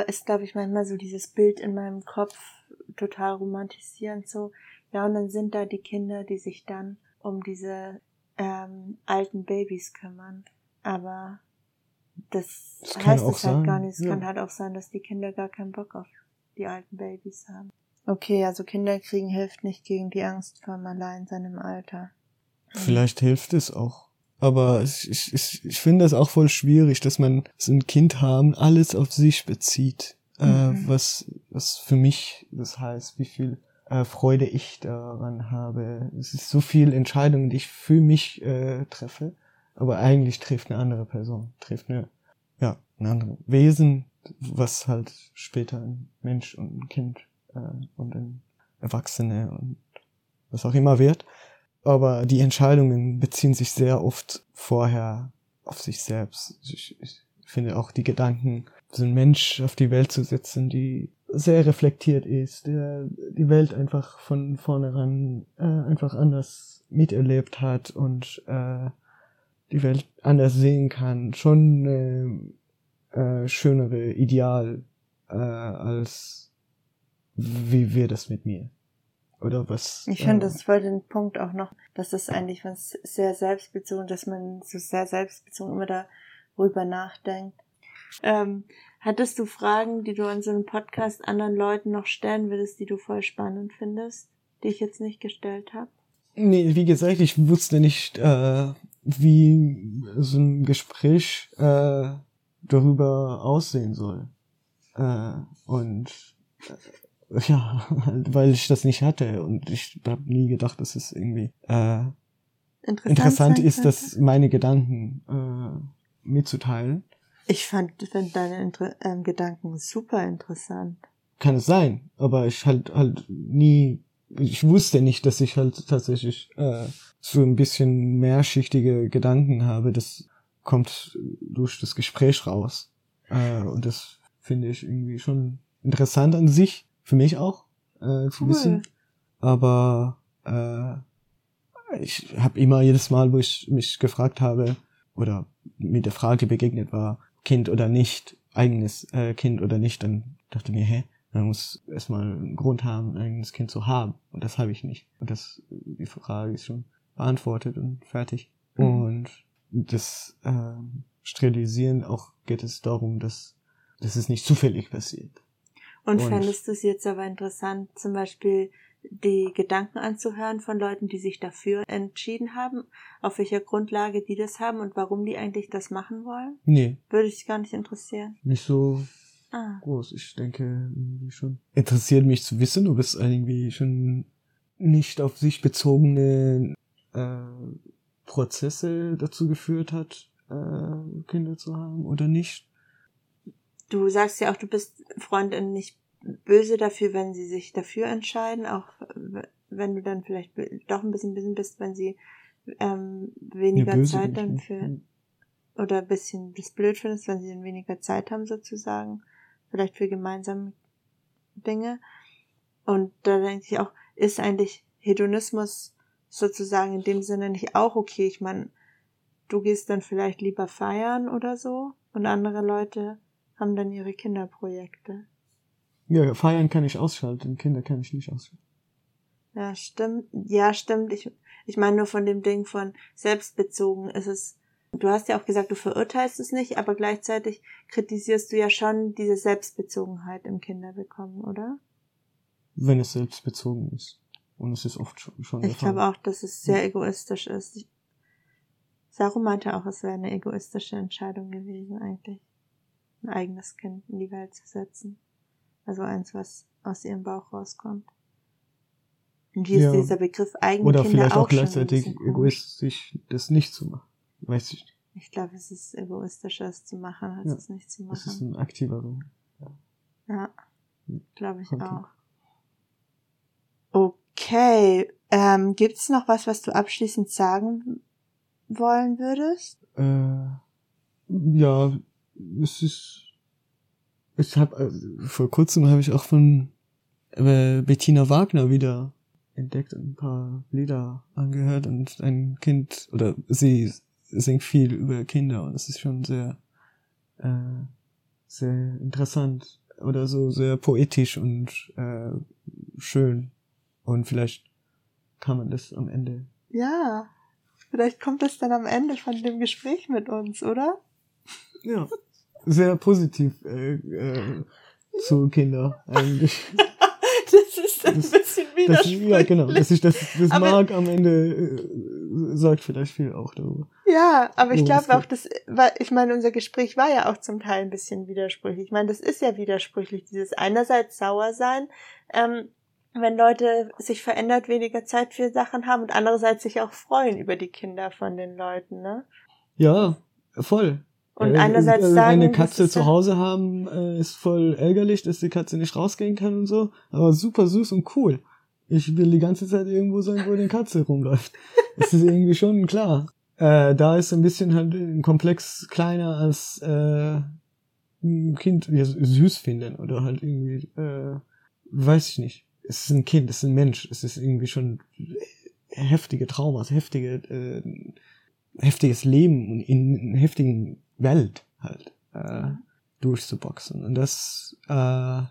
ist, glaube ich, manchmal so dieses Bild in meinem Kopf total romantisierend so. Ja, und dann sind da die Kinder, die sich dann um diese ähm, alten Babys kümmern. Aber das, das heißt es halt sein. gar nicht. Es ja. kann halt auch sein, dass die Kinder gar keinen Bock auf die alten Babys haben. Okay, also Kinder kriegen hilft nicht gegen die Angst vor dem Alleinsein im Alter. Vielleicht hilft es auch. Aber ich, ich, ich finde das auch voll schwierig, dass man so ein Kind haben, alles auf sich bezieht. Äh, mhm. Äh, was, was für mich das heißt, wie viel äh, Freude ich daran habe. Es ist so viel Entscheidungen, die ich für mich äh, treffe, aber eigentlich trifft eine andere Person, trifft eine, ja, ein anderes Wesen, was halt später ein Mensch und ein Kind äh, und ein Erwachsene und was auch immer wird. Aber die Entscheidungen beziehen sich sehr oft vorher auf sich selbst. Ich, ich finde auch die Gedanken, so einen Mensch auf die Welt zu setzen, die sehr reflektiert ist, der die Welt einfach von vornherein äh, einfach anders miterlebt hat und äh, die Welt anders sehen kann, schon äh, äh, schönere Ideal äh, als wie wir das mit mir. Oder was? Ich finde äh, das voll den Punkt auch noch, dass es eigentlich was sehr selbstbezogen, dass man so sehr selbstbezogen immer darüber nachdenkt. Ähm, Hattest du Fragen, die du in so einem Podcast anderen Leuten noch stellen würdest, die du voll spannend findest, die ich jetzt nicht gestellt habe? Nee, wie gesagt, ich wusste nicht, äh, wie so ein Gespräch äh, darüber aussehen soll. Äh, und äh, ja, weil ich das nicht hatte und ich habe nie gedacht, dass es irgendwie äh, interessant, interessant ist, dass meine Gedanken äh, mitzuteilen. Ich fand, fand deine Inter ähm, Gedanken super interessant. Kann es sein, aber ich halt halt nie, ich wusste nicht, dass ich halt tatsächlich äh, so ein bisschen mehrschichtige Gedanken habe. Das kommt durch das Gespräch raus. Äh, und das finde ich irgendwie schon interessant an sich, für mich auch, äh, zu cool. wissen. Aber äh, ich habe immer jedes Mal, wo ich mich gefragt habe oder mit der Frage begegnet war, Kind oder nicht, eigenes äh, Kind oder nicht, dann dachte mir, hä, man muss erstmal einen Grund haben, ein eigenes Kind zu haben. Und das habe ich nicht. Und das, die Frage ist schon beantwortet und fertig. Mhm. Und das äh, Sterilisieren auch geht es darum, dass, dass es nicht zufällig passiert. Und, und fändest du es jetzt aber interessant, zum Beispiel die Gedanken anzuhören von Leuten, die sich dafür entschieden haben, auf welcher Grundlage die das haben und warum die eigentlich das machen wollen? Nee. Würde dich gar nicht interessieren. Nicht so ah. groß. Ich denke irgendwie schon. Interessiert mich zu wissen, ob es irgendwie schon nicht auf sich bezogene äh, Prozesse dazu geführt hat, äh, Kinder zu haben oder nicht. Du sagst ja auch, du bist Freundin nicht böse dafür, wenn sie sich dafür entscheiden, auch wenn du dann vielleicht doch ein bisschen böse bist, wenn sie ähm, weniger ja, Zeit dann für oder ein bisschen das blöd findest, wenn sie dann weniger Zeit haben sozusagen, vielleicht für gemeinsame Dinge. Und da denke ich auch, ist eigentlich Hedonismus sozusagen in dem Sinne nicht auch okay? Ich meine, du gehst dann vielleicht lieber feiern oder so und andere Leute haben dann ihre Kinderprojekte. Ja, feiern kann ich ausschalten, Kinder kann ich nicht ausschalten. Ja, stimmt. Ja, stimmt. Ich, ich meine nur von dem Ding von selbstbezogen ist es. Du hast ja auch gesagt, du verurteilst es nicht, aber gleichzeitig kritisierst du ja schon diese Selbstbezogenheit im Kinderbekommen, oder? Wenn es selbstbezogen ist. Und es ist oft schon, schon Ich glaube auch, dass es sehr egoistisch ist. Saru meinte auch, es wäre eine egoistische Entscheidung gewesen, eigentlich. Ein eigenes Kind in die Welt zu setzen. Also eins, was aus ihrem Bauch rauskommt. Und hier ja. ist dieser Begriff eigene Oder Kinder vielleicht auch, auch gleichzeitig egoistisch, das nicht zu machen. Weiß ich nicht. Ich glaube, es ist egoistischer, es zu machen, als ja. es nicht zu machen. Es ist ein aktiver Ja, ja glaube ich Konto. auch. Okay, ähm, gibt's noch was, was du abschließend sagen wollen würdest? Äh, ja, es ist. Ich habe äh, vor kurzem habe ich auch von äh, Bettina Wagner wieder entdeckt und ein paar Lieder angehört und ein Kind oder sie singt viel über Kinder und es ist schon sehr äh, sehr interessant oder so sehr poetisch und äh, schön und vielleicht kann man das am Ende. Ja, vielleicht kommt das dann am Ende von dem Gespräch mit uns, oder? Ja, sehr positiv äh, äh, zu Kinder eigentlich. das ist ein das, bisschen widersprüchlich. ja, genau. Das, ist, das, das mag am Ende äh, sagt vielleicht viel auch darüber. Ja, aber ich glaube auch, dass, weil ich meine, unser Gespräch war ja auch zum Teil ein bisschen widersprüchlich. Ich meine, das ist ja widersprüchlich, dieses einerseits sauer sein, ähm, wenn Leute sich verändert weniger Zeit für Sachen haben und andererseits sich auch freuen über die Kinder von den Leuten, ne? Ja, voll. Und äh, einerseits sagen, eine Katze zu Hause haben äh, ist voll ärgerlich, dass die Katze nicht rausgehen kann und so, aber super süß und cool. Ich will die ganze Zeit irgendwo sein, wo eine Katze rumläuft. Das ist irgendwie schon klar. Äh, da ist ein bisschen halt ein Komplex kleiner als äh, ein Kind ja, süß finden oder halt irgendwie, äh, weiß ich nicht. Es ist ein Kind, es ist ein Mensch, es ist irgendwie schon heftige Traumas, heftige, äh, heftiges Leben in, in heftigen Welt halt äh, durchzuboxen. Und das, äh,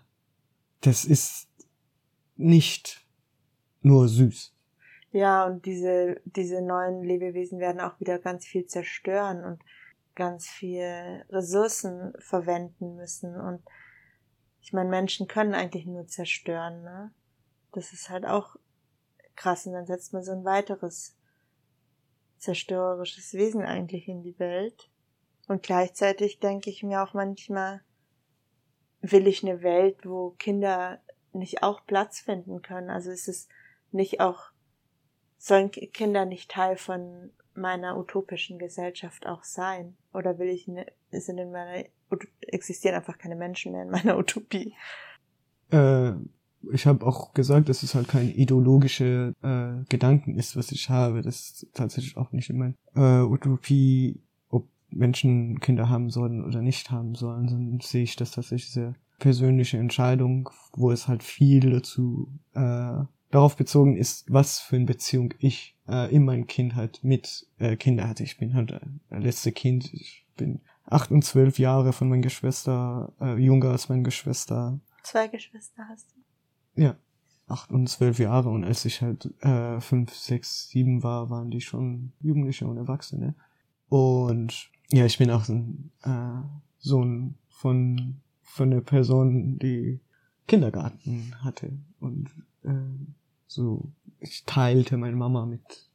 das ist nicht nur süß. Ja, und diese, diese neuen Lebewesen werden auch wieder ganz viel zerstören und ganz viel Ressourcen verwenden müssen. Und ich meine, Menschen können eigentlich nur zerstören, ne? Das ist halt auch krass. Und dann setzt man so ein weiteres zerstörerisches Wesen eigentlich in die Welt. Und gleichzeitig denke ich mir auch manchmal, will ich eine Welt, wo Kinder nicht auch Platz finden können? Also ist es nicht auch sollen Kinder nicht Teil von meiner utopischen Gesellschaft auch sein? Oder will ich, ne, sind in meiner, existieren einfach keine Menschen mehr in meiner Utopie? Äh, ich habe auch gesagt, dass es halt kein ideologische äh, Gedanken ist, was ich habe. Das ist tatsächlich auch nicht in meiner äh, Utopie, ob Menschen Kinder haben sollen oder nicht haben sollen, sondern sehe ich das tatsächlich sehr persönliche Entscheidung, wo es halt viel dazu äh, darauf bezogen ist, was für eine Beziehung ich äh, in meiner Kindheit mit äh, Kinder hatte. Ich bin halt äh, letzte Kind. Ich bin acht und zwölf Jahre von meiner Geschwister, äh, jünger als meine Geschwister. Zwei Geschwister hast du? Ja, acht und zwölf Jahre. Und als ich halt äh, fünf, sechs, sieben war, waren die schon Jugendliche und Erwachsene. Und ja, ich bin auch so ein äh, Sohn von von der Person, die Kindergarten hatte und äh, so, ich teilte meine Mama mit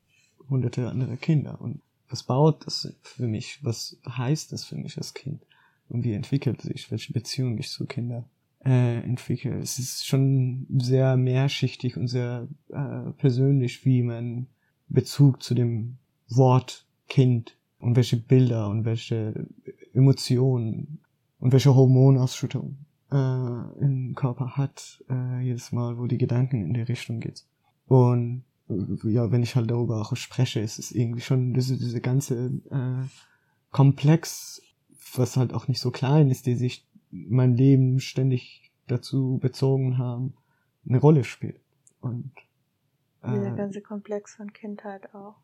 hunderte andere Kinder. Und was baut das für mich? Was heißt das für mich als Kind? Und wie entwickelt sich? Welche Beziehung ich zu Kindern äh, entwickle? Es ist schon sehr mehrschichtig und sehr äh, persönlich, wie man Bezug zu dem Wort Kind und welche Bilder und welche Emotionen und welche Hormonausschüttung äh, im Körper hat, äh, jedes Mal, wo die Gedanken in die Richtung geht. Und äh, ja, wenn ich halt darüber auch spreche, ist es irgendwie schon diese, diese ganze äh, Komplex, was halt auch nicht so klein ist, die sich mein Leben ständig dazu bezogen haben, eine Rolle spielt. Und äh, dieser ganze Komplex von Kindheit auch.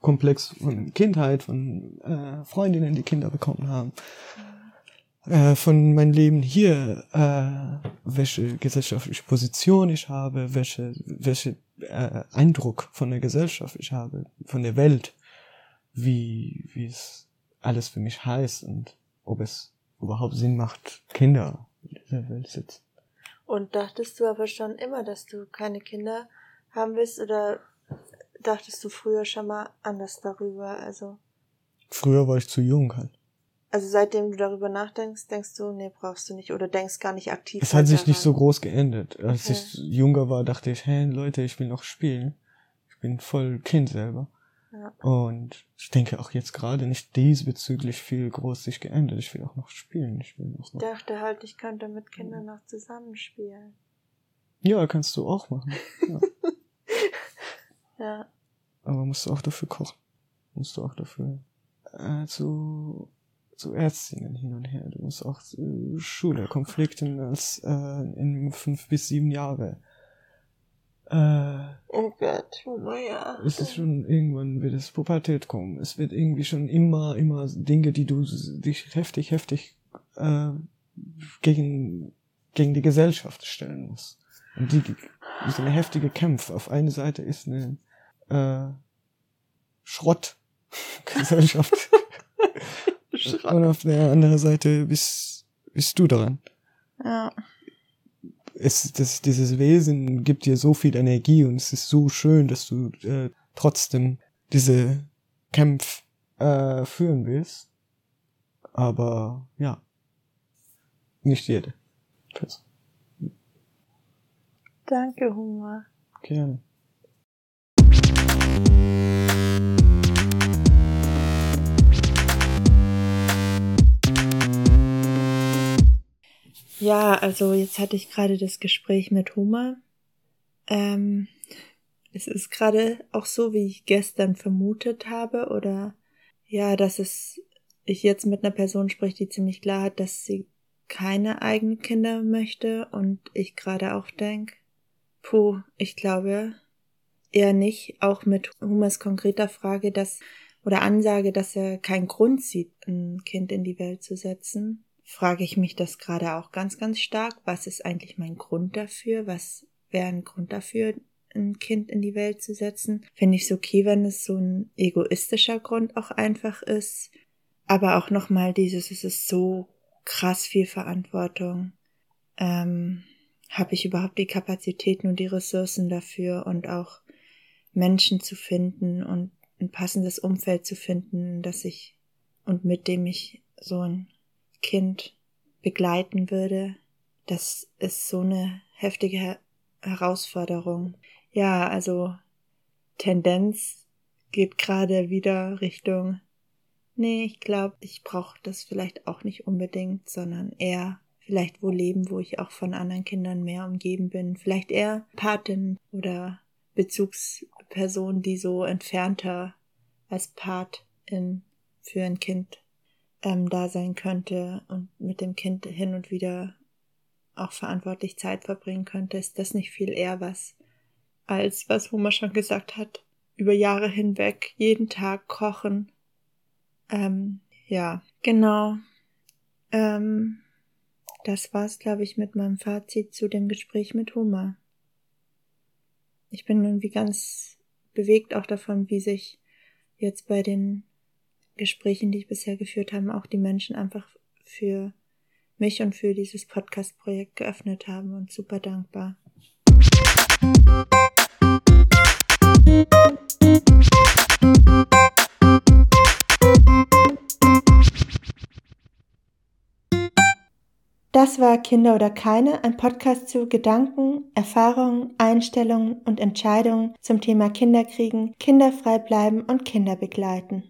Komplex von Kindheit, von äh, Freundinnen, die Kinder bekommen haben. Mhm äh, von meinem Leben hier, äh, welche gesellschaftliche Position ich habe, welche, welche äh, Eindruck von der Gesellschaft ich habe, von der Welt, wie, wie es alles für mich heißt und ob es überhaupt Sinn macht, Kinder in dieser Welt sitzen. Und dachtest du aber schon immer, dass du keine Kinder haben willst oder dachtest du früher schon mal anders darüber? Also. Früher war ich zu jung halt. Also seitdem du darüber nachdenkst, denkst du, nee, brauchst du nicht oder denkst gar nicht aktiv. Es hat sich daran. nicht so groß geändert. Als okay. ich jünger war, dachte ich, hey Leute, ich will noch spielen. Ich bin voll Kind selber. Ja. Und ich denke auch jetzt gerade nicht diesbezüglich viel groß sich geändert. Ich will auch noch spielen. Ich will auch noch. Ich dachte halt, ich könnte mit Kindern noch zusammenspielen. Ja, kannst du auch machen. Ja. ja. Aber musst du auch dafür kochen. Musst du auch dafür äh, zu zu Ärztinnen hin und her. Du musst auch zu Schule, Konflikten als äh, in fünf bis sieben Jahre. Äh, oh Gott, oh ja. Es ist schon, irgendwann wird es Pubertät kommen. Es wird irgendwie schon immer, immer Dinge, die du dich heftig, heftig äh, gegen, gegen die Gesellschaft stellen musst. Und die ist eine heftige Kampf. Auf eine Seite ist eine äh, Schrottgesellschaft. Und auf der anderen Seite bist, bist du dran. Ja. Es, das, dieses Wesen gibt dir so viel Energie und es ist so schön, dass du äh, trotzdem diese Kämpfe äh, führen willst. Aber ja, nicht jede. Danke, Humor. Gerne. Ja, also jetzt hatte ich gerade das Gespräch mit Huma. Ähm, es ist gerade auch so, wie ich gestern vermutet habe, oder ja, dass es ich jetzt mit einer Person spreche, die ziemlich klar hat, dass sie keine eigenen Kinder möchte und ich gerade auch denke, puh, ich glaube eher nicht, auch mit Humas konkreter Frage, dass oder Ansage, dass er keinen Grund sieht, ein Kind in die Welt zu setzen frage ich mich das gerade auch ganz, ganz stark. Was ist eigentlich mein Grund dafür? Was wäre ein Grund dafür, ein Kind in die Welt zu setzen? Finde ich es okay, wenn es so ein egoistischer Grund auch einfach ist. Aber auch nochmal dieses, es ist so krass viel Verantwortung. Ähm, Habe ich überhaupt die Kapazitäten und die Ressourcen dafür und auch Menschen zu finden und ein passendes Umfeld zu finden, dass ich und mit dem ich so ein Kind begleiten würde, das ist so eine heftige Herausforderung. Ja, also Tendenz geht gerade wieder Richtung, nee, ich glaube, ich brauche das vielleicht auch nicht unbedingt, sondern eher vielleicht wo leben, wo ich auch von anderen Kindern mehr umgeben bin. Vielleicht eher Patin oder Bezugsperson, die so entfernter als Patin für ein Kind ähm, da sein könnte und mit dem Kind hin und wieder auch verantwortlich Zeit verbringen könnte, ist das nicht viel eher was, als was Homer schon gesagt hat, über Jahre hinweg jeden Tag kochen. Ähm, ja, genau. Ähm, das war's, glaube ich, mit meinem Fazit zu dem Gespräch mit Homer. Ich bin irgendwie ganz bewegt auch davon, wie sich jetzt bei den Gesprächen, die ich bisher geführt habe, auch die Menschen einfach für mich und für dieses Podcast-Projekt geöffnet haben und super dankbar. Das war Kinder oder keine, ein Podcast zu Gedanken, Erfahrungen, Einstellungen und Entscheidungen zum Thema Kinderkriegen, Kinderfrei bleiben und Kinder begleiten.